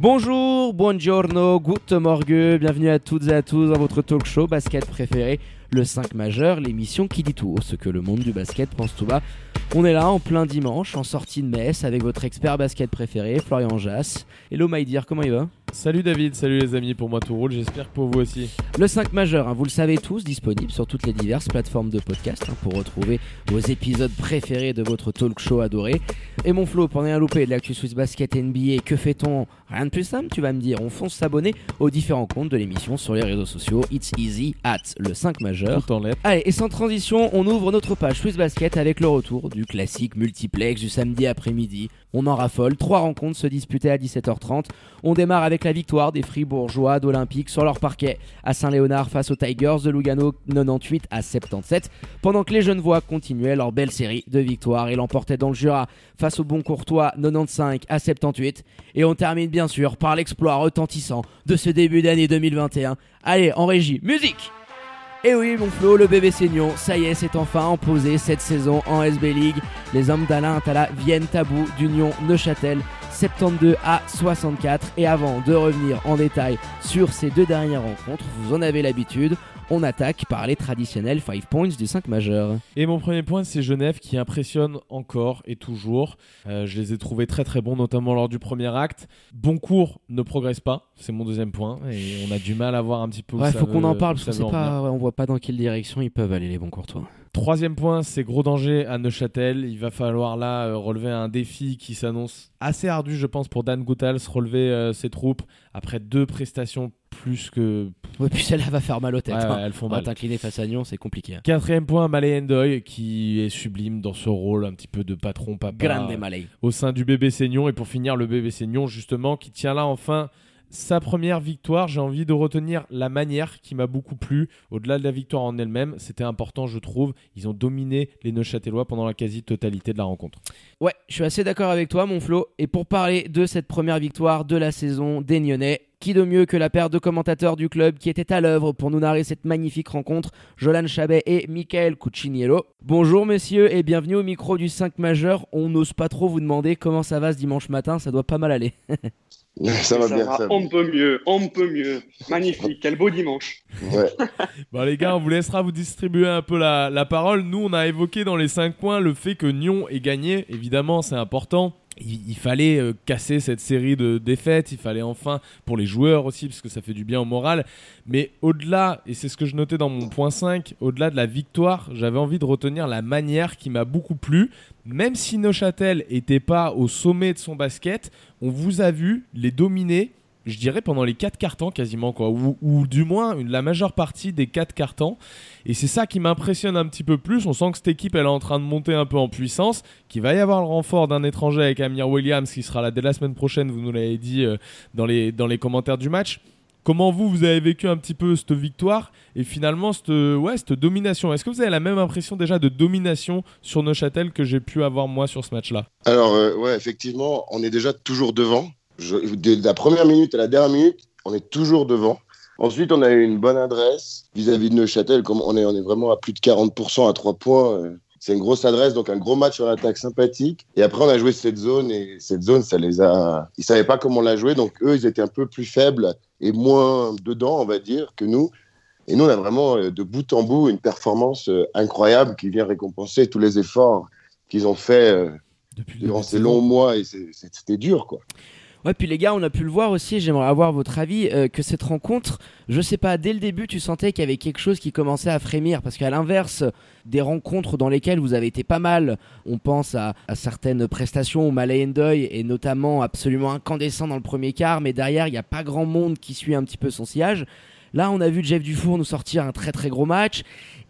Bonjour, buongiorno, good morgue, bienvenue à toutes et à tous dans votre talk show basket préféré, le 5 majeur, l'émission qui dit tout ce que le monde du basket pense tout bas. On est là en plein dimanche, en sortie de messe, avec votre expert basket préféré, Florian Jass. Hello my dear, comment il va? Salut David, salut les amis, pour moi tout roule, j'espère que pour vous aussi. Le 5 majeur, hein, vous le savez tous, disponible sur toutes les diverses plateformes de podcast hein, pour retrouver vos épisodes préférés de votre talk show adoré. Et mon Flo, pour rien louper de l'actu Swiss Basket NBA, que fait-on Rien de plus simple, tu vas me dire. On fonce s'abonner aux différents comptes de l'émission sur les réseaux sociaux. It's easy at le 5 majeur. Tout en lettres. Allez, et sans transition, on ouvre notre page Swiss Basket avec le retour du classique multiplex du samedi après-midi. On en raffole, trois rencontres se disputaient à 17h30. On démarre avec la victoire des Fribourgeois d'Olympique sur leur parquet à Saint-Léonard face aux Tigers de Lugano 98 à 77, pendant que les Genevois continuaient leur belle série de victoires et l'emportaient dans le Jura face aux Bon Courtois 95 à 78. Et on termine bien sûr par l'exploit retentissant de ce début d'année 2021. Allez, en régie, musique et oui, mon Flo, le bébé Seignon, ça y est, c'est enfin imposé cette saison en SB League. Les hommes d'Alain Attala viennent bout d'Union Neuchâtel 72 à 64. Et avant de revenir en détail sur ces deux dernières rencontres, vous en avez l'habitude, on attaque par les traditionnels 5 points du 5 majeur. Et mon premier point, c'est Genève qui impressionne encore et toujours. Euh, je les ai trouvés très très bons, notamment lors du premier acte. Boncourt ne progresse pas, c'est mon deuxième point. Et on a du mal à voir un petit peu où Ouais, ça faut qu'on en parle parce qu'on sait pas, ouais, on voit pas dans quelle direction ils peuvent aller les bons courtois. Troisième point, c'est gros danger à Neuchâtel. Il va falloir là euh, relever un défi qui s'annonce assez ardu, je pense, pour Dan Goutals, relever euh, ses troupes après deux prestations plus que. Ouais, puis celle-là va faire mal aux têtes. Ouais, hein. ouais, elles font mal. t'incliner face à Nyon, c'est compliqué. hein. Quatrième point, Malay Endoy, qui est sublime dans ce rôle un petit peu de patron papa Grande Malay. au sein du bébé Seignon. Et pour finir, le bébé Seignon, justement, qui tient là enfin sa première victoire. J'ai envie de retenir la manière qui m'a beaucoup plu. Au-delà de la victoire en elle-même, c'était important, je trouve. Ils ont dominé les Neuchâtelois pendant la quasi-totalité de la rencontre. Ouais, je suis assez d'accord avec toi, mon Flo. Et pour parler de cette première victoire de la saison des Nyonnais, qui de mieux que la paire de commentateurs du club qui étaient à l'œuvre pour nous narrer cette magnifique rencontre, Jolan Chabet et Michael Cuciniello. Bonjour messieurs et bienvenue au micro du 5 majeur. On n'ose pas trop vous demander comment ça va ce dimanche matin, ça doit pas mal aller. Ça va ça bien, va, ça va. on peut mieux, on peut mieux. Magnifique, quel beau dimanche. Ouais. Bon, les gars, on vous laissera vous distribuer un peu la, la parole. Nous, on a évoqué dans les 5 points le fait que Nyon ait gagné. Évidemment, c'est important. Il, fallait euh, casser cette série de défaites. Il fallait enfin, pour les joueurs aussi, parce que ça fait du bien au moral. Mais au-delà, et c'est ce que je notais dans mon point 5, au-delà de la victoire, j'avais envie de retenir la manière qui m'a beaucoup plu. Même si Neuchâtel était pas au sommet de son basket, on vous a vu les dominer je dirais pendant les quatre cartons quasiment quoi. Ou, du moins la majeure partie des quatre cartons. Et c'est ça qui m'impressionne un petit peu plus. On sent que cette équipe elle est en train de monter un peu en puissance qu'il va y avoir le renfort d'un étranger avec Amir Williams qui sera là dès la semaine prochaine vous nous l'avez dit euh, dans, les, dans les commentaires du match. Comment vous, vous avez vécu un petit peu cette victoire et finalement cette, ouais, cette domination? Est-ce que vous avez la même impression déjà de domination sur Neuchâtel que j'ai pu avoir moi sur ce match-là? Alors, euh, ouais, effectivement, on est déjà toujours devant. Je, de la première minute à la dernière minute, on est toujours devant. Ensuite, on a eu une bonne adresse vis-à-vis de Neuchâtel. Comme on est, on est vraiment à plus de 40% à 3 points. euh, C'est une grosse adresse, donc un gros match sur l'attaque sympathique. Et après, on a joué cette zone et cette zone, ça les a. Ils savaient pas comment la jouer, donc eux, ils étaient un peu plus faibles et moins dedans, on va dire, que nous. Et nous, on a vraiment euh, de bout en bout une performance euh, incroyable qui vient récompenser tous les efforts qu'ils ont fait depuis durant ces longs mois. Et c'était dur, quoi. Ouais, puis les gars, on a pu le voir aussi, j'aimerais avoir votre avis, euh, que cette rencontre, je sais pas, dès le début, tu sentais qu'il y avait quelque chose qui commençait à frémir, parce qu'à l'inverse des rencontres dans lesquelles vous avez été pas mal, on pense à, à certaines prestations où Malay Ndoye est notamment absolument incandescent dans le premier quart, mais derrière, il n'y a pas grand monde qui suit un petit peu son sillage. Là, on a vu Jeff Dufour nous sortir un très très gros match.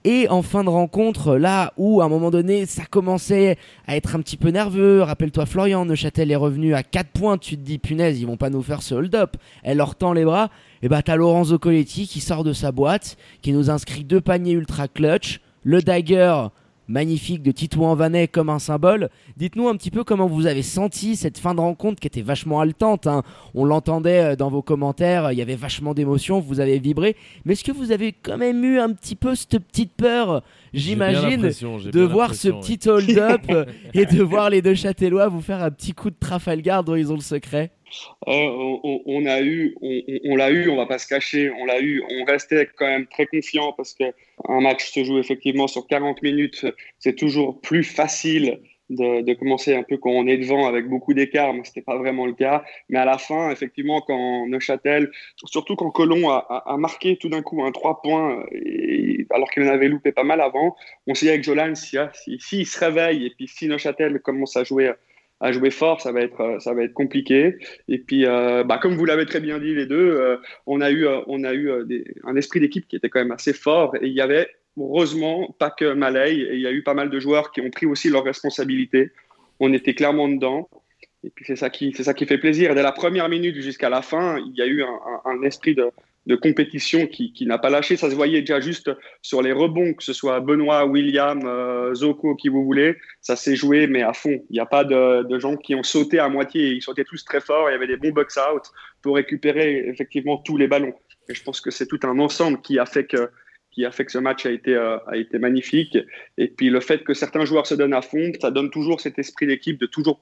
Et en fin de rencontre, là où à un moment donné ça commençait à être un petit peu nerveux, rappelle-toi Florian, Neuchâtel est revenu à 4 points, tu te dis punaise, ils vont pas nous faire ce hold-up. Elle leur tend les bras, et bah t'as Lorenzo Coletti qui sort de sa boîte, qui nous inscrit deux paniers ultra clutch, le dagger magnifique de Titouan Vanet comme un symbole. Dites-nous un petit peu comment vous avez senti cette fin de rencontre qui était vachement haletante. hein. On l'entendait euh, dans vos commentaires, il y avait vachement d'émotions, vous avez vibré. Mais est-ce que vous avez quand même eu un petit peu cette petite peur, j'imagine, de voir ce petit hold-up et de voir les deux Châtellois vous faire un petit coup de Trafalgar dont ils ont le secret Euh, on, a eu, on, on- on l'a eu, on va pas se cacher, on l'a eu. On restait quand même très confiant parce que un match se joue effectivement sur 40 minutes. C'est toujours plus facile de, de commencer un peu quand on est devant avec beaucoup d'écart, mais c'était pas vraiment le cas. Mais à la fin, effectivement, quand Neuchâtel, surtout quand Colomb a, a- a marqué tout d'un coup un 3 points, alors qu'il en avait loupé pas mal avant, on s'est dit avec Jolan, si, si, s'il se réveille et puis si Neuchâtel commence à jouer à jouer fort, ça va être, euh, ça va être compliqué. Et puis, euh, bah, comme vous l'avez très bien dit les deux, euh, on a eu, on a eu un esprit d'équipe qui était quand même assez fort. Et il y avait, heureusement, pas que Malay, il y a eu pas mal de joueurs qui ont pris aussi leurs responsabilités. On était clairement dedans. Et puis c'est ça qui, c'est ça qui fait plaisir. Dès la première minute jusqu'à la fin, il y a eu un, esprit de, compétition qui, n'a pas lâché. Ça se voyait déjà juste sur les rebonds, que ce soit Benoît, William, euh, Zoko, qui vous voulez. Ça s'est joué, mais à fond. Il n'y a pas de, gens qui ont sauté à moitié. Ils sautaient tous très fort. Il y avait des bons box-out pour récupérer effectivement tous les ballons. Et je pense que c'est tout un ensemble qui a fait que qui a fait que ce match a été, euh, a été magnifique. Et puis le fait que certains joueurs se donnent à fond, ça donne toujours cet esprit d'équipe de toujours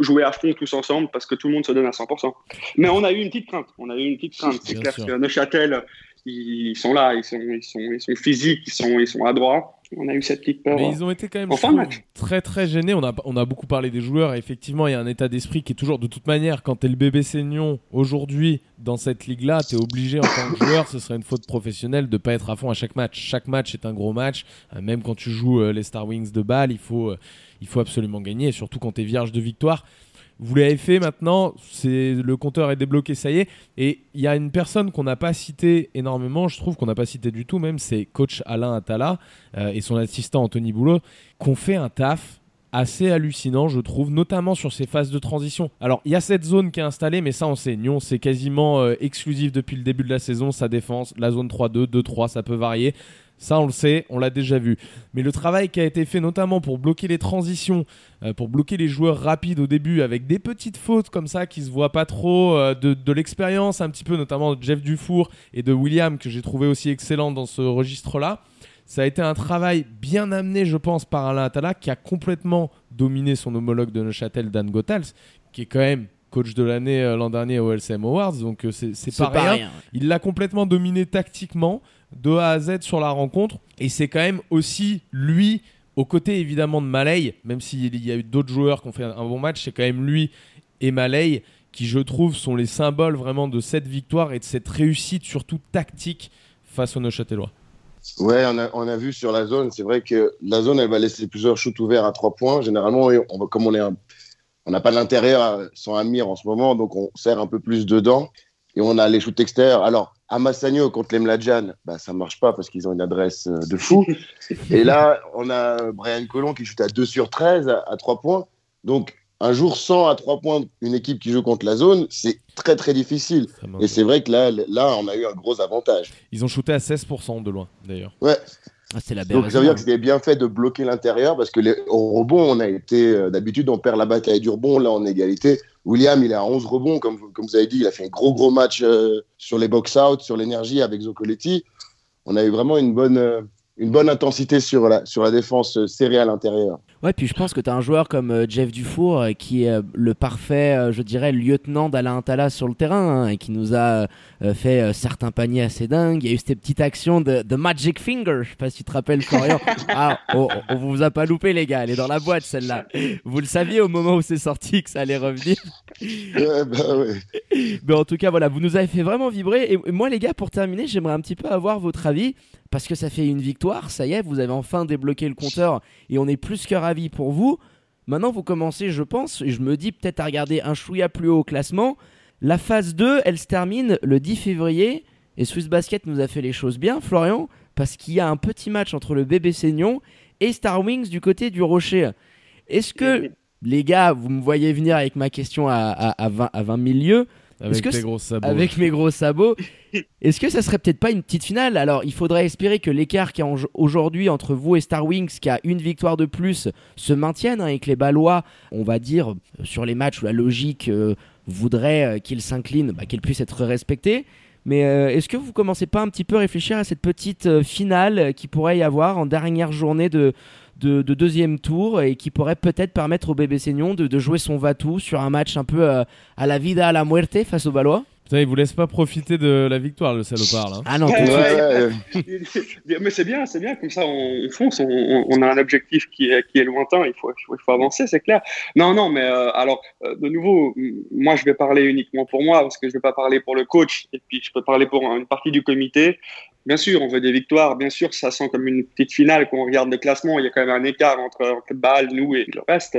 jouer à fond tous ensemble parce que tout le monde se donne à 100%. Mais on a eu une petite crainte. On a eu une petite crainte. C'est clair sûr. que Neuchâtel, ils sont là, ils sont, ils sont, ils sont physiques, ils sont, ils sont adroits. On a eu cette petite peur. Mais ils ont été quand même trouve, très très gênés. On a, on a beaucoup parlé des joueurs. Et effectivement, il y a un état d'esprit qui est toujours, de toute manière, quand t'es le bébé Seignon aujourd'hui dans cette ligue-là, t'es obligé en tant que joueur, ce serait une faute professionnelle de pas être à fond à chaque match. Chaque match est un gros match. Euh, même quand tu joues euh, les Star Wings de balle, il faut, euh, il faut absolument gagner. Surtout quand t'es vierge de victoire. Vous l'avez fait maintenant, le compteur est débloqué, ça y est. Et il y a une personne qu'on n'a pas cité énormément, je trouve qu'on n'a pas cité du tout même, c'est coach Alain Attala euh, et son assistant Anthony Boulot, qu'on fait un taf assez hallucinant, je trouve, notamment sur ces phases de transition. Alors, il y a cette zone qui est installée, mais ça, on sait. Nyon, c'est quasiment euh, exclusif depuis le début de la saison, sa défense. La zone 3-2, 2-3, ça peut varier. Ça, on le sait, on l'a déjà vu. Mais le travail qui a été fait notamment pour bloquer les transitions, euh, pour bloquer les joueurs rapides au début, avec des petites fautes comme ça qui se voient pas trop, euh, de, de l'expérience un petit peu, notamment de Jeff Dufour et de William, que j'ai trouvé aussi excellent dans ce registre-là. Ça a été un travail bien amené, je pense, par Alain Attala, qui a complètement dominé son homologue de Neuchâtel, Dan Gothals, qui est quand même coach de l'année euh, l'an dernier au LCM Awards, donc euh, c'est c'est pas, rien. Il l'a complètement dominé tactiquement, de A à Z sur la rencontre. Et c'est quand même aussi lui, aux côtés évidemment de Malay, même s'il y a eu d'autres joueurs qui ont fait un bon match, c'est quand même lui et Malay qui, je trouve, sont les symboles vraiment de cette victoire et de cette réussite, surtout tactique, face aux Neuchâtelois. Ouais, on a, on a vu sur la zone, c'est vrai que la zone, elle va laisser plusieurs shoots ouverts à trois points. Généralement, on comme on est un- on n'a pas l'intérieur sans Amir en ce moment, donc on serre un peu plus dedans. Et on a les shoots extérieurs. Alors, à Massagno contre les Mladjan, bah, ça marche pas parce qu'ils ont une adresse euh, de fou. Et là, on a Brian Colomb qui shoot à 2 sur 13 à, à 3 points. Donc, un jour sans à 3 points, une équipe qui joue contre la zone, c'est très très difficile. Et c'est vrai que là, là, on a eu un gros avantage. Ils ont shooté à 16% de loin, d'ailleurs. Ouais, Ah, la donc ça veut dire que c'était bien fait de bloquer l'intérieur parce que les, au rebond, on a été euh, d'habitude on perd la bataille du rebond, là est égalité. William, il est à 11 rebonds comme, vous- comme vous avez dit, il a fait un gros gros match euh, sur les box out, sur l'énergie avec Zoccoletti. On a eu vraiment une bonne euh, une bonne intensité sur la sur la défense serrée à l'intérieur. Ouais, puis je pense que tu as un joueur comme euh, Jeff Dufour euh, qui est euh, le parfait, je dirais, lieutenant d'Alain Tala sur le terrain hein, et qui nous a fait certains paniers assez dingues. Il y a eu cette petite action de, de Magic Finger, je sais pas si tu te rappelles, Florian. ah, oh, on vous a pas loupé, les gars, elle est dans la boîte celle-là. Vous le saviez au moment où c'est sorti que ça allait revenir. Ouais, bah ouais. Mais en tout cas, voilà, vous nous avez fait vraiment vibrer. Et et moi, les gars, pour terminer, j'aimerais un petit peu avoir votre avis. Parce que ça fait une victoire, ça y est, vous avez enfin débloqué le compteur et on est plus que ravis pour vous. Maintenant, vous commencez, je pense, et je me dis peut-être à regarder un chouïa plus haut au classement. La phase 2, elle se termine le 10 février. Et Swiss Basket nous a fait les choses bien, Florian, parce qu'il y a un petit match entre le bébé Seignon et Star Wings du côté du Rocher. Est-ce que, les gars, vous me voyez venir avec ma question à, à, à 20, à 20 000 lieues Avec que tes c'est- gros sabots. avec mes gros sabots. Est-ce que ça serait peut-être pas une petite finale? Alors, il faudrait espérer que l'écart qu'il y a aujourd'hui entre vous et Star Wings, qui a une victoire de plus, se maintienne hein, et que les Ballois, on va dire, euh, sur les matchs où la logique euh, voudrait euh, qu'ils s'inclinent, bah, qu'ils puissent être respectés. Mais euh, est-ce que vous commencez pas un petit peu à réfléchir à cette petite euh, finale qui pourrait y avoir en dernière journée de, de, de deuxième tour et qui pourrait peut-être permettre au bébé Seignon de, de jouer son va-tout sur un match un peu euh, à la vida, à la muerte face aux Ballois Putain, il vous laisse pas profiter de la victoire, le salopard, là. Ah non, Ouais. Ouais, ouais. Mais c'est bien, c'est bien, comme ça on, on fonce, on, a un objectif qui est, qui est lointain, il faut, il faut, avancer, c'est clair. Non, non, mais euh, alors, euh, de nouveau, moi je vais parler uniquement pour moi, parce que je ne vais pas parler pour le coach, et puis je peux parler pour une partie du comité. Bien sûr, on veut des victoires, bien sûr, ça sent comme une petite finale quand on regarde le classement, il y a quand même un écart entre, Bâle, nous et le reste.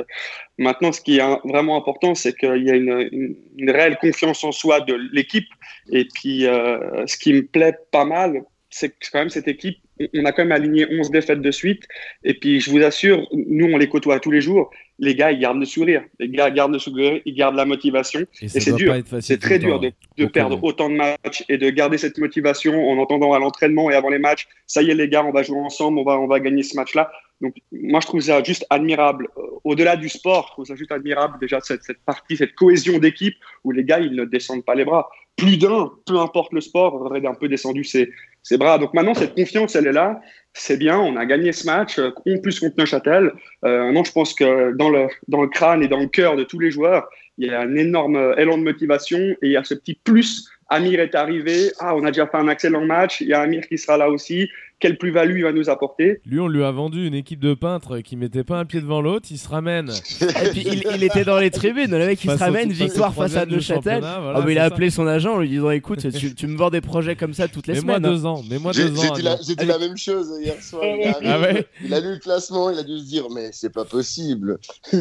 Maintenant, ce qui est vraiment important, c'est qu'il y a une, réelle confiance en soi de l'équipe, et puis euh, ce qui me plaît pas mal, c'est quand même cette équipe, on a quand même aligné 11 défaites de suite. Et puis, je vous assure, nous, on les côtoie tous les jours. Les gars, ils gardent le sourire. Les gars gardent le sourire, ils gardent la motivation. Et, c'est dur. C'est très dur de, hein. de perdre autant de matchs et de garder cette motivation en entendant à l'entraînement et avant les matchs, ça y est les gars, on va jouer ensemble, on va, on va gagner ce match-là. Donc moi, je trouve ça juste admirable. Euh, Au-delà du sport, je trouve ça juste admirable déjà cette, cette partie, cette cohésion d'équipe où les gars, ils ne descendent pas les bras. Plus d'un, peu importe le sport, aurait un peu descendu ses, ses bras. Donc maintenant, cette confiance, elle est là. C'est bien, on a gagné ce match, euh, en plus contre Neuchâtel. Euh, maintenant, je pense que dans le, dans le crâne et dans le cœur de tous les joueurs, il y a un énorme élan de motivation et il y a ce petit plus. Amir est arrivé. Ah, on a déjà fait un excellent match. Il y a Amir qui sera là aussi. Quelle plus-value il va nous apporter? Lui, on lui a vendu une équipe de peintres qui mettait pas un pied devant l'autre, il se ramène. Et puis il, il était dans les tribunes, le mec il Face se ramène, victoire face à Neuchâtel. voilà, Ah mais il a ça. appelé son agent en lui disant écoute, tu, tu me vends des projets comme ça toutes les Mets-moi semaines. hein. deux ans, mets-moi J'ai deux j'ai ans. dit, la, Adrien. j'ai dit la même chose hier soir. Il, arrive, Ah ouais il a lu le classement, il a dû se dire Mais c'est pas possible.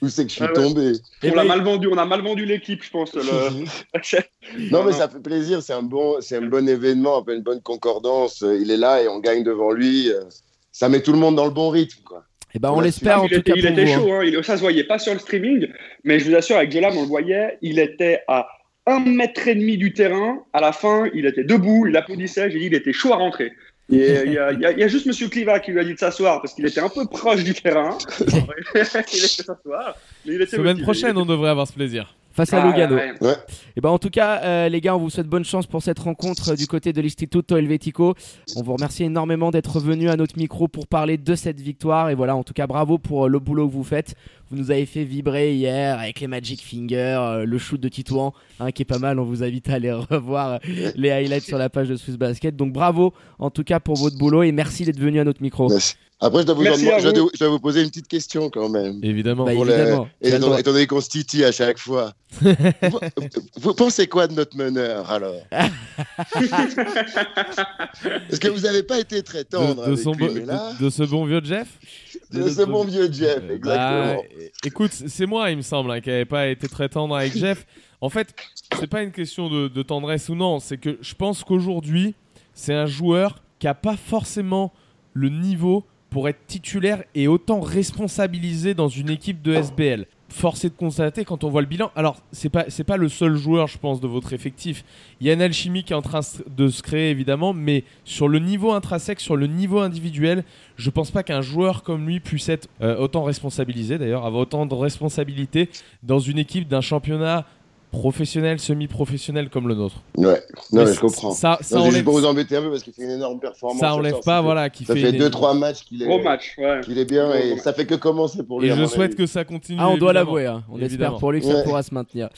Où c'est que je suis Ah ouais. tombé Eh On ben, l'a mal vendu. On a mal vendu l'équipe, je pense. Le... Non, mais ça fait plaisir. C'est un bon, c'est un bon événement, un peu une bonne concordance. Euh, Il est là et on gagne devant lui. Euh, Ça met tout le monde dans le bon rythme, quoi. Eh ben on Ouais, l'espère en il tout était, cas il pour était vous. hein. chaud, hein. Il- ça se voyait pas sur le streaming, mais je vous assure, avec Jolam, on le voyait, il était à un mètre et demi du terrain. À la fin, il était debout, il applaudissait. J'ai dit, il était chaud à rentrer. Il y, a- il y a- il y a juste Monsieur Cliva qui lui a dit de s'asseoir parce qu'il était un peu proche du terrain. il était s'asseoir. Semaine motivé. prochaine, on devrait avoir ce plaisir. Face à Ah, Lugano. ouais. Et ben en tout cas, euh, les gars, on vous souhaite bonne chance pour cette rencontre euh, du côté de l'Istituto Helvetico. On vous remercie énormément d'être venu à notre micro pour parler de cette victoire. Et voilà, en tout cas, bravo pour euh, le boulot que vous faites. Vous nous avez fait vibrer hier avec les Magic Fingers, le shoot de Titouan, hein, qui est pas mal. On vous invite à aller revoir les highlights sur la page de Swiss Basket. Donc bravo en tout cas pour votre boulot et merci d'être venu à notre micro. Merci. Après, je dois, vous en Merci demander- à je, vous. dois, je dois vous poser une petite question quand même. Évidemment. Bah, évidemment. Le étant, étant donné qu'on se titille à chaque fois. vous, vous pensez quoi de notre meneur alors? Est-ce que vous n'avez pas été très tendre de, de avec son lui, là, de- de ce bon vieux Jeff? De ce bon vieux Jeff, Euh, exactement. bah, é- écoute, c'est moi, il me semble, hein, qui n'avait pas été très tendre avec Jeff. En fait, c'est pas une question de, de tendresse ou non, c'est que je pense qu'aujourd'hui, c'est un joueur qui a pas forcément le niveau pour être titulaire et autant responsabilisé dans une équipe de SBL. Force est de constater quand on voit le bilan. Alors, c'est pas pas le seul joueur, je pense, de votre effectif. Il y a une alchimie qui est en train de se créer évidemment, mais sur le niveau intrinsèque, sur le niveau individuel, je pense pas qu'un joueur comme lui puisse être euh, autant responsabilisé d'ailleurs, avoir autant de responsabilités dans une équipe d'un championnat professionnel, semi-professionnel comme le nôtre. Ouais, non, Mais je comprends. Ça, ça Non, enlève, juste pour vous embêter un peu parce qu'il fait une énorme performance. ça enlève pas, voilà, qui Ça fait, fait une- 2-3 matchs qu'il est, Gros match, ouais. qu'il est bien et ça fait que commencer pour lui. Et je souhaite avis. que ça continue. Ah, on doit l'avouer. hein. On espère Évidemment. pour lui que ça Ouais. pourra se maintenir.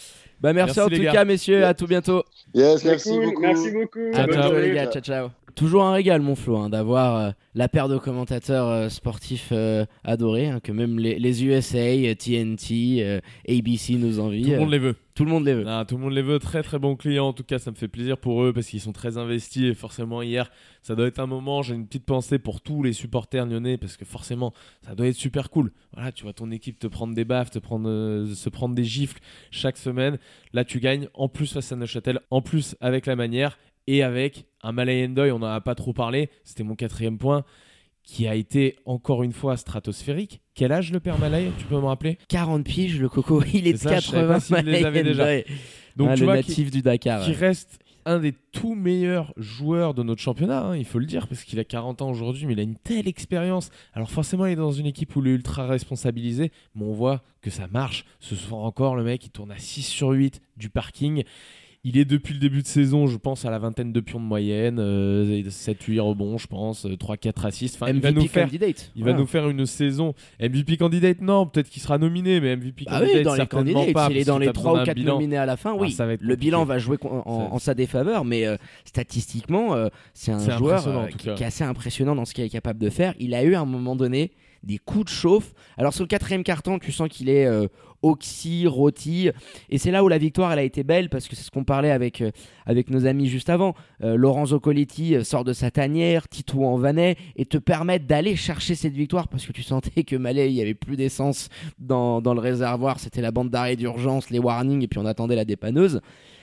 Bah merci, Merci, en tout gars. cas, messieurs. À tout bientôt. Yes, merci cool, beaucoup. Merci beaucoup. À bientôt, les gars. Ciao, ciao. Toujours un régal, mon Flo, hein, d'avoir euh, la paire de commentateurs euh, sportifs euh, adorés, hein, que même les, les USA, TNT, ABC nous envient. Tout le monde les veut. tout le monde les veut. Ah, tout le monde les veut, très très bons clients. En tout cas, ça me fait plaisir pour eux parce qu'ils sont très investis. Et forcément, hier, ça doit être un moment. J'ai une petite pensée pour tous les supporters lyonnais parce que forcément, ça doit être super cool. Voilà, tu vois ton équipe te prendre des baffes, te prendre, euh, se prendre des gifles chaque semaine. Là, tu gagnes en plus face à Neuchâtel, en plus avec la manière. Et avec un Malay Endoy, on n'en a pas trop parlé, c'était mon quatrième point, qui a été encore une fois stratosphérique. Quel âge le père Malay Tu peux me rappeler? 40 piges, le coco, il est de C'est ça, je savais 80 pas s'il les avait déjà. Donc Ah, tu le vois, natif du Dakar. qui reste un des tout meilleurs joueurs de notre championnat, hein, il faut le dire, parce qu'il a 40 ans aujourd'hui, mais il a une telle expérience. Alors forcément, il est dans une équipe où il est ultra responsabilisé, mais on voit que ça marche. Ce soir encore, le mec, il tourne à 6 sur 8 du parking. Il est depuis le début de saison, je pense, à la vingtaine de pions de moyenne, euh, 7-8 rebonds, je pense, 3-4 assists. Enfin, il va MVP nous faire candidate. il va nous faire une saison MVP candidate, non, peut-être qu'il sera nominé, mais MVP Bah candidate, oui, dans les certainement candidats, pas. s'il est dans les a 3 besoin ou d'un 4 bilan. nominés à la fin, Ah, oui. le bilan va jouer en, sa défaveur, mais euh, statistiquement, euh, c'est un joueur euh, qui, est assez impressionnant dans ce qu'il est capable de faire. Il a eu à un moment donné des coups de chauffe. Alors sur le quatrième carton, tu sens qu'il est euh, oxy, rôti, et c'est là où la victoire elle a été belle parce que c'est ce qu'on parlait avec euh, avec nos amis juste avant. Euh, Lorenzo Coletti euh, sort de sa tanière, Titou en vanait et te permettent d'aller chercher cette victoire parce que tu sentais que Malais il y avait plus d'essence dans, dans le réservoir, c'était la bande d'arrêt d'urgence, les warnings et puis on attendait la dépanneuse.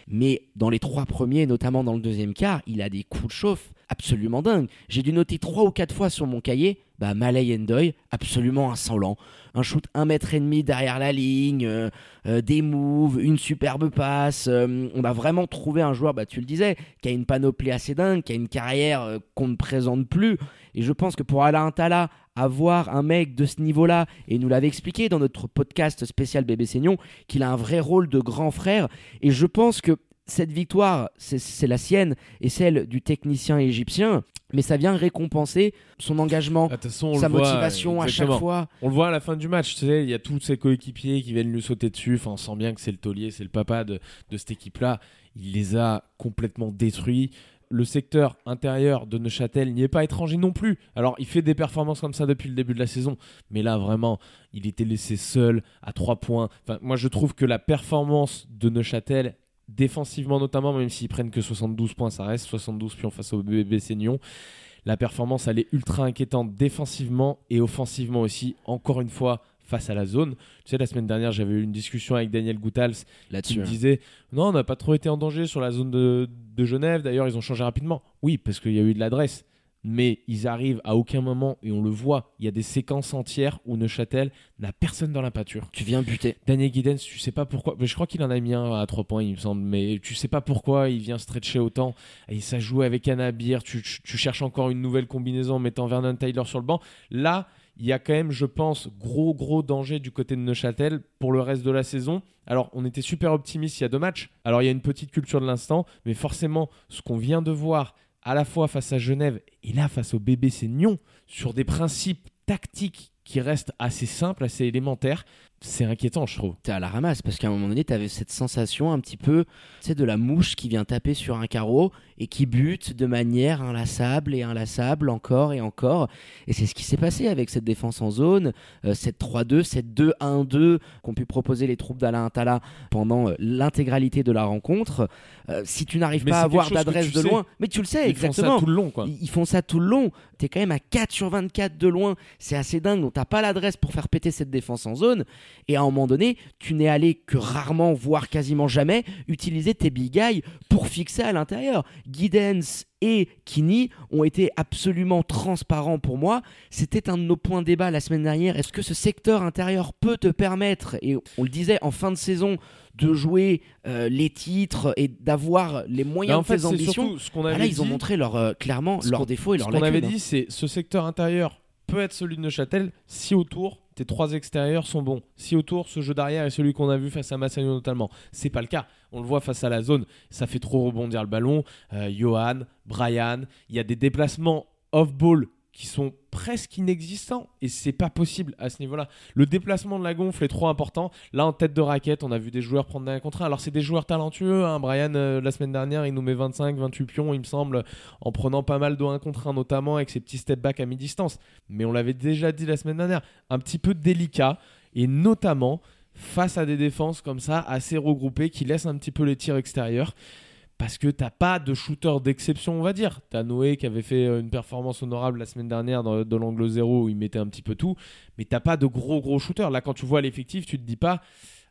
Mais dans les trois premiers, notamment dans le deuxième quart, il a des coups de chauffe absolument dingues. J'ai dû noter trois ou quatre fois sur mon cahier, bah Malay Endoy, absolument insolent. Un shoot un mètre et demi derrière la ligne, euh, euh, des moves, une superbe passe. euh, on a vraiment trouvé un joueur, bah tu le disais, qui a une panoplie assez dingue, qui a une carrière qu'on ne présente plus. Et je pense que pour Alain Tala, avoir un mec de ce niveau-là, et nous l'avait expliqué dans notre podcast spécial Bébé Seignon, qu'il a un vrai rôle de grand frère. Et je pense que cette victoire, c'est- la sienne et celle du technicien égyptien, mais ça vient récompenser son engagement, Ah, façon, sa voit, motivation à chaque fois. On le voit à la fin du match, tu sais, il y a tous ses coéquipiers qui viennent lui sauter dessus. Enfin, on sent bien que c'est le taulier, c'est le papa de, de cette équipe-là. Il les a complètement détruits. Le secteur intérieur de Neuchâtel n'y est pas étranger non plus. Alors, il fait des performances comme ça depuis le début de la saison, mais là, vraiment, il était laissé seul à 3 points. Enfin, moi, je trouve que la performance de Neuchâtel, défensivement notamment, même s'ils prennent que 72 points, ça reste 72 pions face au BB Seignon. La performance, elle est ultra inquiétante défensivement et offensivement aussi. Encore une fois, face à la zone. Tu sais, la semaine dernière, j'avais eu une discussion avec Daniel Goutals qui Là-dessus. me disait Non, on n'a pas trop été en danger sur la zone de, de Genève. D'ailleurs, ils ont changé rapidement. Oui, parce qu'il y a eu de l'adresse. Mais ils arrivent à aucun moment, et on le voit, il y a des séquences entières où Neuchâtel n'a personne dans la pâture. Tu viens buter. Daniel Giddens, tu sais pas pourquoi, mais je crois qu'il en a mis un à 3 points, il me semble, mais tu sais pas pourquoi il vient stretcher autant. Et ça joue avec Anabir, tu, tu, tu cherches encore une nouvelle combinaison en mettant Vernon Taylor sur le banc. Là, il y a quand même, je pense, gros gros danger du côté de Neuchâtel pour le reste de la saison. Alors, on était super optimiste il y a deux matchs. Alors, il y a une petite culture de l'instant, mais forcément, ce qu'on vient de voir à la fois face à Genève et là face au bébé Nyon, sur des principes tactiques qui restent assez simples, assez élémentaires, c'est inquiétant, je trouve. T'es à la ramasse parce qu'à un moment donné, t'avais cette sensation un petit peu, sais, de la mouche qui vient taper sur un carreau et qui bute de manière inlassable et inlassable encore et encore. Et c'est ce qui s'est passé avec cette défense en zone, euh, cette 3-2, cette 2-1-2 qu'ont pu proposer les troupes d'Alain Tala pendant euh, l'intégralité de la rencontre. Euh, si tu n'arrives pas à c'est avoir d'adresse de sais. loin, mais tu le sais Ils font exactement. ça tout le long, quoi. Ils ils font ça tout le long. T'es quand même à 4 sur 24 de loin. C'est assez dingue. Donc t'as pas l'adresse pour faire péter cette défense en zone. Et à un moment donné, tu n'es allé que rarement, voire quasiment jamais, utiliser tes big guys pour fixer à l'intérieur. Giddens et Kini ont été absolument transparents pour moi. C'était un de nos points de débat la semaine dernière. Est-ce que ce secteur intérieur peut te permettre, et on le disait en fin de saison, de jouer euh, les titres et d'avoir les moyens Bah, en de fait, tes c'est ambitions ce qu'on ah avait là, ils ont montré leur, euh, clairement Ce leurs défauts et Ce leurs qu'on avait lacunes. dit, c'est ce secteur intérieur peut être celui de Neuchâtel si autour tes trois extérieurs sont bons. Si autour ce jeu d'arrière est celui qu'on a vu face à Massagno notamment. C'est pas le cas. On le voit face à la zone, ça fait trop rebondir le ballon. Euh, Johan, Brian, il y a des déplacements off-ball qui sont presque inexistants et c'est pas possible à ce niveau-là. Le déplacement de la gonfle est trop important. Là en tête de raquette, on a vu des joueurs prendre un contre un. Alors c'est des joueurs talentueux. hein. Brian euh, la semaine dernière, il nous met 25, 28 pions, il me semble, en prenant pas mal de 1 contre 1 notamment avec ses petits step back à mi-distance. Mais on l'avait déjà dit la semaine dernière, un petit peu délicat et notamment face à des défenses comme ça assez regroupées qui laissent un petit peu les tirs extérieurs parce que t'as pas de shooter d'exception, on va dire. T'as Noé qui avait fait euh, une performance honorable la semaine dernière dans, l'angle zéro où il mettait un petit peu tout, mais t'as pas de gros gros shooters. Là, quand tu vois l'effectif, tu te dis pas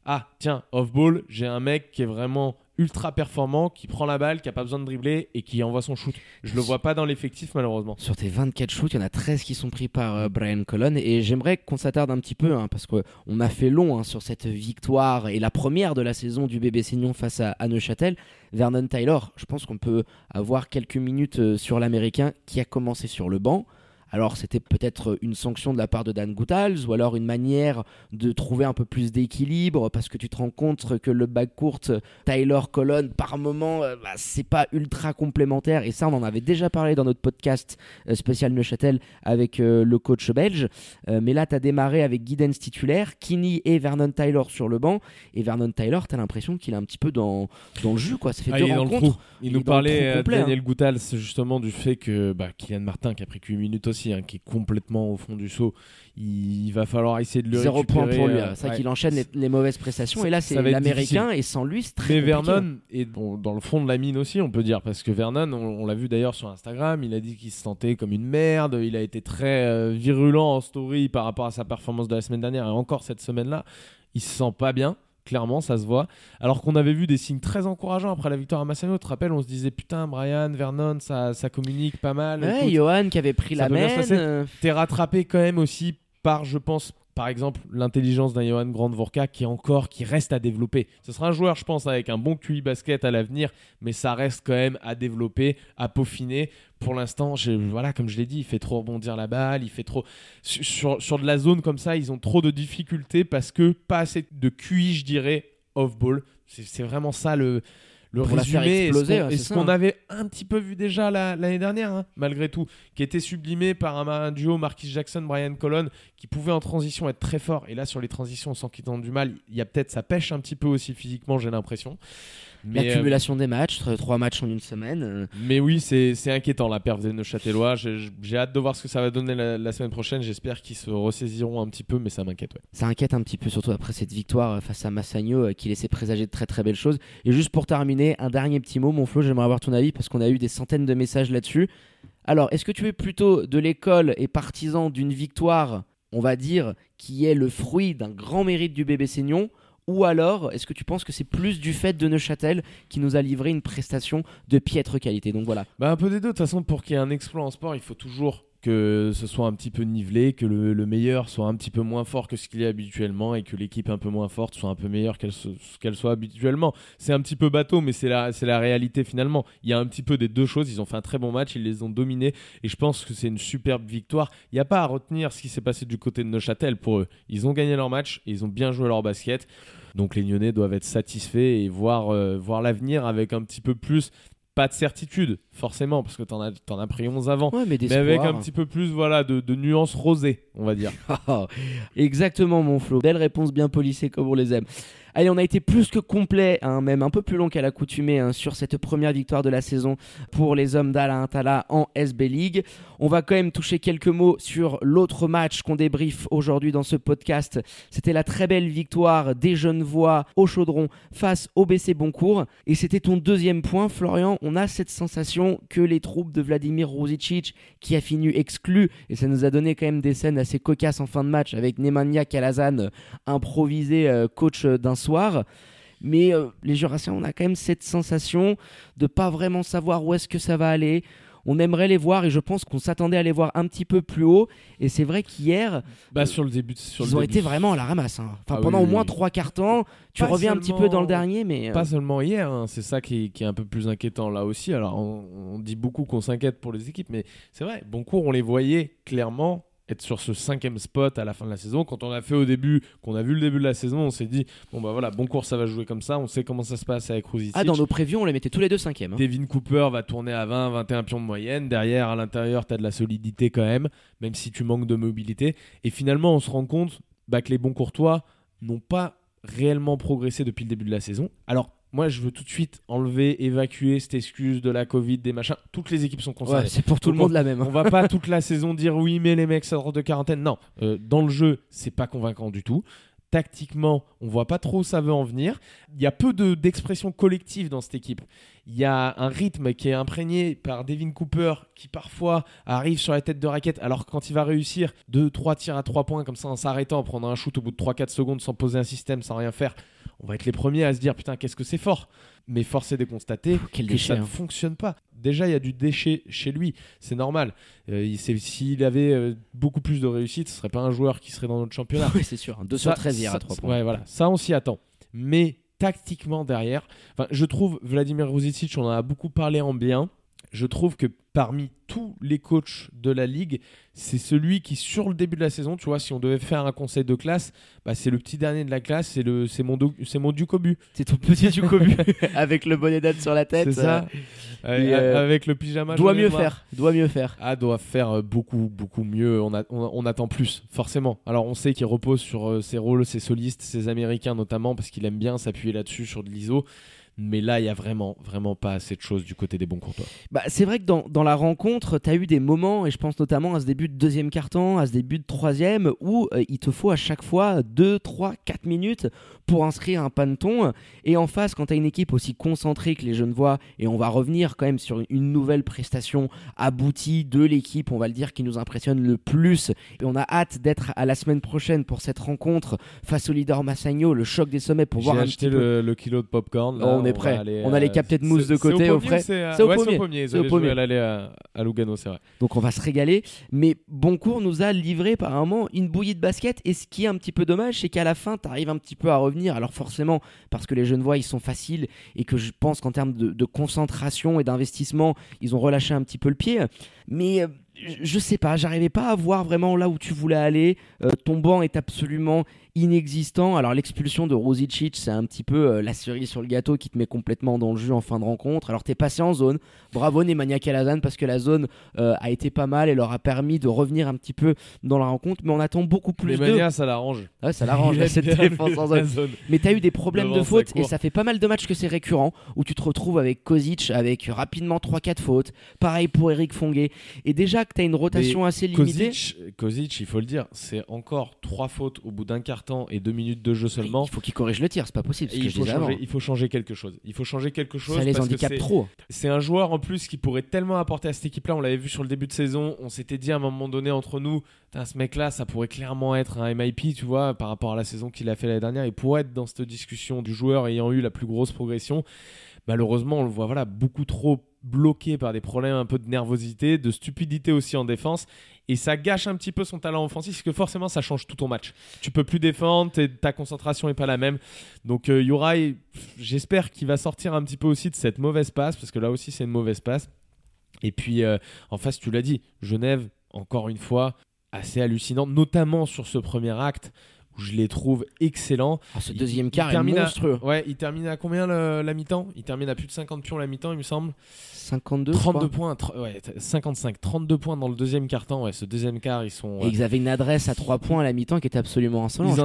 ah tiens off ball, j'ai un mec qui est vraiment ultra performant, qui prend la balle, qui a pas besoin de dribbler et qui envoie son shoot. Je le vois pas dans l'effectif malheureusement. Sur tes 24 shoots, il y en a 13 qui sont pris par euh, Brian Colon. Et j'aimerais qu'on s'attarde un petit peu, hein, parce qu'on a fait long hein, sur cette victoire et la première de la saison du bébé Seignon face à, à Neuchâtel. Vernon Taylor, je pense qu'on peut avoir quelques minutes euh, sur l'américain qui a commencé sur le banc. Alors c'était peut-être une sanction de la part de Dan Goutals ou alors une manière de trouver un peu plus d'équilibre parce que tu te rends compte que le backcourt Tyler Colon par moment euh, bah, c'est pas ultra complémentaire. Et ça on en avait déjà parlé dans notre podcast euh, spécial Neuchâtel avec euh, le coach belge. Mais là tu as démarré avec Guidance titulaire, Kinney et Vernon Tyler sur le banc. Et Vernon Tyler tu as l'impression qu'il est un petit peu dans, dans le jus quoi, ça fait Ah, deux il dans le. Il, Il nous parlait, complet, Daniel Goutals, justement du fait que bah, Kylian Martin, qui a pris que 8 minutes aussi, hein, qui est complètement au fond du saut, il, il va falloir essayer de le Zéro point récupérer, pour lui, euh, hein. c'est vrai qu'il enchaîne les, les mauvaises prestations et là c'est l'américain et sans lui c'est très Mais compliqué, hein. Vernon est dans, dans le fond de la mine aussi, on peut dire, parce que Vernon, on, on l'a vu d'ailleurs sur Instagram, il a dit qu'il se sentait comme une merde, il a été très euh, virulent en story par rapport à sa performance de la semaine dernière et encore cette semaine-là, il se sent pas bien. Clairement, ça se voit. Alors qu'on avait vu des signes très encourageants après la victoire à Massano. Tu te rappelles, on se disait putain, Brian, Vernon, ça, ça communique pas mal. Ouais, Écoute, Johan qui avait pris la main. euh, t'es rattrapé quand même aussi par, je pense, par exemple, l'intelligence d'un Johan Grandvorka qui encore, qui reste à développer. Ce sera un joueur, je pense, avec un bon QI basket à l'avenir, mais ça reste quand même à développer, à peaufiner. Pour l'instant, voilà, comme je l'ai dit, il fait trop rebondir la balle, il fait trop sur, sur, de la zone comme ça, ils ont trop de difficultés parce que pas assez de QI, je dirais, off ball. C'est vraiment ça le. Le Pour résumé, et ce qu'on- hein. avait un petit peu vu déjà la- l'année dernière, hein, malgré tout, qui était sublimé par un, un duo Marquis Jackson, Brian Colon, qui pouvait en transition être très fort. Et là, sur les transitions, on sent qu'ils ont du mal. Il y a peut-être, ça pêche un petit peu aussi physiquement, j'ai l'impression. L'accumulation des matchs, tr- trois matchs en une semaine. euh, mais oui, c'est inquiétant la perf des Neuchâtelois. J'ai j'ai hâte de voir ce que ça va donner la, la semaine prochaine. J'espère qu'ils se ressaisiront un petit peu, mais ça m'inquiète. Ouais. Ça inquiète un petit peu, surtout après cette victoire euh, face à Massagno euh, qui laissait présager de très très belles choses. Et juste pour terminer, un dernier petit mot, mon Flo, j'aimerais avoir ton avis parce qu'on a eu des centaines de messages là-dessus. Alors, est-ce que tu es plutôt de l'école et partisan d'une victoire, on va dire, qui est le fruit d'un grand mérite du bébé Seignon ou alors, est-ce que tu penses que c'est plus du fait de Neuchâtel qui nous a livré une prestation de piètre qualité? Donc voilà. Bah, un peu des deux. De toute façon, pour qu'il y ait un exploit en sport, il faut toujours que ce soit un petit peu nivelé, que le, le meilleur soit un petit peu moins fort que ce qu'il est habituellement et que l'équipe un peu moins forte soit un peu meilleure qu'elle soit habituellement. C'est un petit peu bateau, mais c'est la, la réalité finalement. Il y a un petit peu des deux choses. Ils ont fait un très bon match, ils les ont dominés et je pense que c'est une superbe victoire. Il n'y a pas à retenir ce qui s'est passé du côté de Neuchâtel pour eux. Ils ont gagné leur match ils ont bien joué leur basket. Donc les Lyonnais doivent être satisfaits et voir, euh, voir l'avenir avec un petit peu plus, pas de certitude forcément, parce que t'en as, t'en as pris 11 avant, Ouais, mais, mais avec un petit peu plus voilà, de, de nuances rosées, on va dire. Exactement, mon Flo. Belle réponse bien polissée comme on les aime. Allez, on a été plus que complet, hein, même un peu plus long qu'à l'accoutumée, hein, sur cette première victoire de la saison pour les hommes d'Alain en SB League. On va quand même toucher quelques mots sur l'autre match qu'on débriefe aujourd'hui dans ce podcast. C'était la très belle victoire des Genevois au Chaudron face au BC Boncourt. Et c'était ton deuxième point, Florian. On a cette sensation que les troupes de Vladimir Ruzicic, qui a fini exclu, et ça nous a donné quand même des scènes assez cocasses en fin de match avec Nemanja Kalazan euh, improvisé euh, coach d'un soir. Mais euh, les Jurassiens, on a quand même cette sensation de pas vraiment savoir où est-ce que ça va aller. On aimerait les voir et je pense qu'on s'attendait à les voir un petit peu plus haut. Et c'est vrai qu'hier, Bah, sur le début. Sur ils le ont début, été vraiment à la ramasse. hein. Enfin, Ah pendant oui, au moins oui. trois quarts temps, tu Pas reviens un petit peu dans le dernier, mais euh, Pas seulement hier, hein, c'est ça qui est, qui est un peu plus inquiétant là aussi. Alors, on, on dit beaucoup qu'on s'inquiète pour les équipes, mais c'est vrai, Boncourt, on les voyait clairement être sur ce cinquième spot à la fin de la saison. Quand on a fait au début, qu'on a vu le début de la saison, on s'est dit, bon bah voilà, Boncourt, ça va jouer comme ça, on sait comment ça se passe avec Ruzicic. ah, dans nos prévus, on les mettait tous les deux cinquièmes. hein. Devin Cooper va tourner à 20, 21 pions de moyenne. Derrière, à l'intérieur, tu as de la solidité quand même, même si tu manques de mobilité. Et finalement, on se rend compte bah, que les bons courtois n'ont pas réellement progressé depuis le début de la saison. Alors, moi, je veux tout de suite enlever, évacuer cette excuse de la Covid, des machins. Toutes les équipes sont concernées. Ouais, c'est pour tout le monde la même. hein. On va pas toute la saison dire oui, mais les mecs sortent de quarantaine. Non, Euh, dans le jeu, c'est pas convaincant du tout. Tactiquement, on voit pas trop où ça veut en venir. Il y a peu de- d'expression collective dans cette équipe. Il y a un rythme qui est imprégné par Devin Cooper qui parfois arrive sur la tête de raquette alors que quand il va réussir 2-3 tirs à 3 points comme ça en s'arrêtant, en prenant un shoot au bout de 3-4 secondes sans poser un système, sans rien faire, on va être les premiers à se dire putain, qu'est-ce que c'est fort. Mais force est de constater quel que déchet, ça ne hein. fonctionne pas. Déjà, il y a du déchet chez lui, c'est normal. Euh, S'il avait euh, beaucoup plus de réussite, ce serait pas un joueur qui serait dans notre championnat. Oui, c'est sûr. 2 sur Ça- 13 hier ça- à 3 points. Ouais, voilà, ça on s'y attend. Mais tactiquement derrière, je trouve Vladimir Ruzicic, on en a beaucoup parlé en bien. Je trouve que parmi tous les coachs de la ligue, c'est celui qui, sur le début de la saison, tu vois, si on devait faire un conseil de classe, bah, c'est le petit dernier de la classe, c'est le, c'est mon, do- c'est mon Ducobu. C'est ton petit Ducobu avec le bonnet d'âne sur la tête. C'est ça. euh, Et, et, euh, avec le pyjama. doit mieux noir. faire. Doit mieux faire. Ah, doit faire euh, beaucoup, beaucoup mieux. On, a- on, on attend plus, forcément. Alors, on sait qu'il repose sur euh, ses rôles, ses solistes, ses américains notamment, parce qu'il aime bien s'appuyer là-dessus sur de l'ISO. Mais là, il y a vraiment, vraiment pas assez de choses du côté des bons courtois. Bah, c'est vrai que dans, dans la rencontre, tu as eu des moments, et je pense notamment à ce début de deuxième carton, à ce début de troisième, où euh, il te faut à chaque fois 2, 3, 4 minutes pour inscrire un panton. Et en face, quand tu as une équipe aussi concentrée que les Genevois, et on va revenir quand même sur une nouvelle prestation aboutie de l'équipe, on va le dire, qui nous impressionne le plus. Et on a hâte d'être à la semaine prochaine pour cette rencontre face au leader Massagno, le choc des sommets, pour voir un acheté petit peu. le, le kilo de popcorn. là, Oh, on est prêt. aller, On a les euh, captés de mousse de côté, au frais. C'est euh, C'est au pommier. C'est au pommier. à l'aller à, à Lugano, c'est vrai. Donc on va se régaler. Mais Boncourt nous a livré apparemment une bouillie de basket. Et ce qui est un petit peu dommage, c'est qu'à la fin, tu arrives un petit peu à revenir. Alors forcément, parce que les Genevois, ils sont faciles et que je pense qu'en termes de, de concentration et d'investissement, ils ont relâché un petit peu le pied. Mais euh, je- sais pas, j'arrivais pas à voir vraiment là où tu voulais aller. Euh, ton banc est absolument inexistant. Alors l'expulsion de Rosicic, c'est un petit peu euh, la cerise sur le gâteau qui te met complètement dans le jus en fin de rencontre. Alors t'es passé en zone. Bravo Nemanja Kalazan parce que la zone euh, a été pas mal et leur a permis de revenir un petit peu dans la rencontre. Mais on attend beaucoup plus Les de. ça l'arrange. Ouais, ça l'arrange cette défense en zone. zone. Mais t'as eu des problèmes Devant de sa faute et ça fait pas mal de matchs que c'est récurrent où tu te retrouves avec Kozic avec rapidement 3-4 fautes. Pareil pour Eric Fonguet. Et déjà que t'as une rotation assez limitée? Kozic, Kozic, il faut le dire, c'est encore trois fautes au bout d'un quart temps et deux minutes de jeu seulement. Il faut qu'il corrige le tir, c'est pas possible. Et Ce que il, faut changer, il faut changer quelque chose. Il faut changer quelque chose Ça les parce handicape c'est- trop. C'est un joueur en plus qui pourrait tellement apporter à cette équipe-là. On l'avait vu sur le début de saison. On s'était dit à un moment donné entre nous, ce mec-là, ça pourrait clairement être un MIP, tu vois, par rapport à la saison qu'il a fait l'année dernière. Il pourrait être dans cette discussion du joueur ayant eu la plus grosse progression. Malheureusement, on le voit voilà, beaucoup trop bloqué par des problèmes un peu de nervosité, de stupidité aussi en défense. Et ça gâche un petit peu son talent offensif, parce que forcément, ça change tout ton match. Tu peux plus défendre, ta concentration est pas la même. Donc, euh, Yorai, j'espère qu'il va sortir un petit peu aussi de cette mauvaise passe, parce que là aussi, c'est une mauvaise passe. Et puis, euh, en face, tu l'as dit, Genève, encore une fois, assez hallucinant, notamment sur ce premier acte où je les trouve excellents. Ah, ce Il- deuxième quart est à- monstrueux. Ouais, il termine à combien le- la mi-temps? Il termine à plus de 50 pions la mi-temps, il me semble. 52, je 32 crois. points, tr- ouais, t- 55, 32 points dans le deuxième quart-temps. Ouais, ce deuxième quart, ils sont. Et ils avaient une adresse à 3 points à la mi-temps qui était absolument insolente.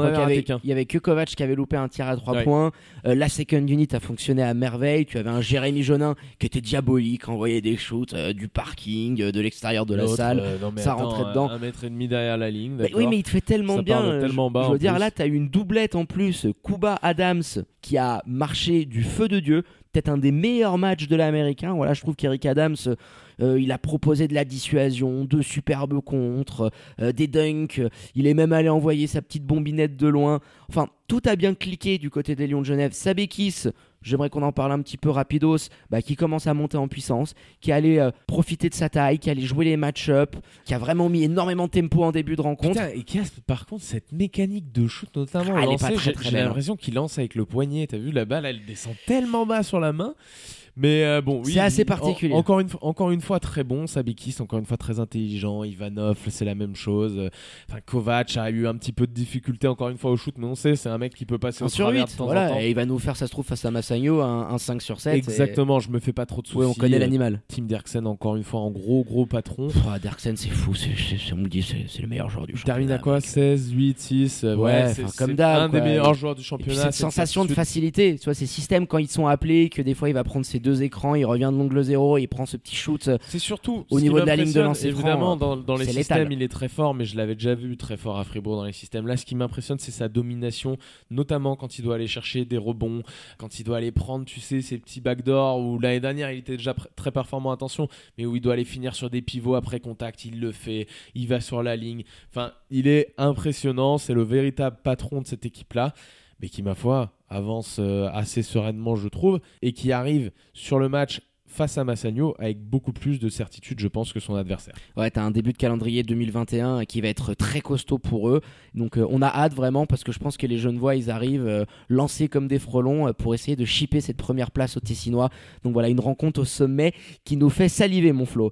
Il y avait que Kovac qui avait loupé un tir à 3 Ouais. points. Euh, la second unit a fonctionné à merveille. Tu avais un Jérémy Jonin qui était diabolique, envoyait des shoots euh, du parking, euh, de l'extérieur de la salle. euh, non, ça attends, rentrait dedans. Un mètre et demi derrière la ligne. Mais d'accord. oui, mais il te fait tellement Ça bien. euh, tellement bas, je dire, là, tu as eu une doublette en plus. Kuba Adams qui a marché du feu de Dieu. Peut-être un des meilleurs matchs de l'américain. Voilà, je trouve qu'Eric Adams, euh, il a proposé de la dissuasion, de superbes contres, euh, des dunks. Il est même allé envoyer sa petite bombinette de loin. Enfin, tout a bien cliqué du côté des Lions de Genève. Sabekis, j'aimerais qu'on en parle un petit peu rapidos, bah, qui commence à monter en puissance, qui allait euh, profiter de sa taille, qui allait jouer les match-up, qui a vraiment mis énormément de tempo en début de rencontre. Putain, et qui a par contre cette mécanique de shoot notamment Ah, elle est lancée, pas très, j'ai hein. l'impression qu'il lance avec le poignet t'as vu la balle elle descend tellement bas sur la main mais euh, bon oui C'est assez particulier. en- encore une fois encore une fois très bon Sabikis encore une fois très intelligent Ivanov c'est la même chose enfin Kovac a eu un petit peu de difficulté encore une fois au shoot mais on sait c'est un mec qui peut passer Un au sur travers 8, de temps en voilà, temps et il va nous faire, ça se trouve, face à Massagno, un, un 5 sur 7. exactement je me fais pas trop de Et... soucis Ouais, on connaît Euh, l'animal. Tim Derksen encore une fois en gros gros patron Pff, ah, Derksen, c'est fou, c'est, on me dit, c'est, c'est le meilleur joueur du il championnat. termine à quoi mec. 16 8 6 euh, Ouais, ouais, enfin, c'est comme d'hab, un des meilleurs joueurs du Et puis championnat cette sensation de facilité, tu vois, ces systèmes quand ils sont appelés, que des fois il va prendre ses deux écrans, il revient de l'ongle zéro, il prend ce petit shoot. C'est surtout Au niveau de la ligne de lancer Évidemment, dans, dans les systèmes, létal. il est très fort, mais je l'avais déjà vu très fort à Fribourg dans les systèmes. Là, ce qui m'impressionne, c'est sa domination, notamment quand il doit aller chercher des rebonds, quand il doit aller prendre, tu sais, ces petits backdoors où l'année dernière, il était déjà très performant, attention, mais où il doit aller finir sur des pivots après contact, il le fait, il va sur la ligne. Enfin, il est impressionnant, c'est le véritable patron de cette équipe-là, mais qui, ma foi, avance euh, assez sereinement, je trouve, et qui arrive sur le match face à Massagno avec beaucoup plus de certitude, je pense, que son adversaire. Ouais, t'as un début de calendrier 2021 qui va être très costaud pour eux. Donc euh, on a hâte vraiment parce que je pense que les jeunes voix, ils arrivent euh, lancés comme des frelons pour essayer de chipper cette première place au Tessinois. Donc voilà, une rencontre au sommet qui nous fait saliver, mon Flo.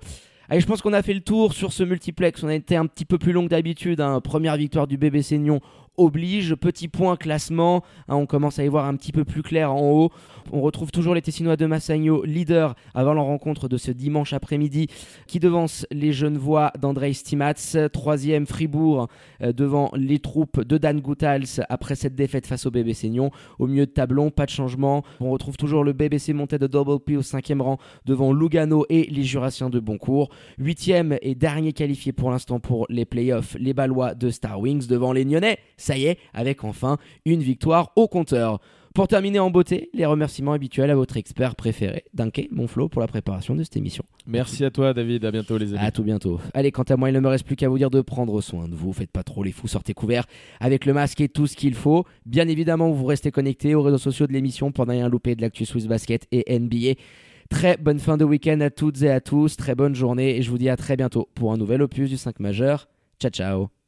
Allez, je pense qu'on a fait le tour sur ce multiplex. On a été un petit peu plus long que d'habitude. hein. Première victoire du bébé Seignon oblige. Petit point classement. hein, on commence à y voir un petit peu plus clair en haut. On retrouve toujours les Tessinois de Massagno, leader avant la rencontre de ce dimanche après-midi, qui devance les Genevois d'Andrei Stimats. Troisième, Fribourg, euh, devant les troupes de Dan Goutals après cette défaite face au bébé Seignon. Au milieu de tableau, pas de changement. On retrouve toujours le BBC monté de Double P au cinquième rang devant Lugano et les Jurassiens de Boncourt. Huitième et dernier qualifié pour l'instant pour les playoffs, les Ballois de Star Wings devant les Nyonnais. Ça y est, avec enfin une victoire au compteur. Pour terminer en beauté, les remerciements habituels à votre expert préféré, Dunké, mon Flo, pour la préparation de cette émission. Merci à toi, David. À bientôt, les amis. À tout bientôt. Allez, quant à moi, il ne me reste plus qu'à vous dire de prendre soin de vous. Faites pas trop les fous, sortez couverts avec le masque et tout ce qu'il faut. Bien évidemment, vous restez connectés aux réseaux sociaux de l'émission pour rien louper de l'actu Swiss Basket et NBA. Très bonne fin de week-end à toutes et à tous, très bonne journée et je vous dis à très bientôt pour un nouvel opus du 5 majeur. Ciao ciao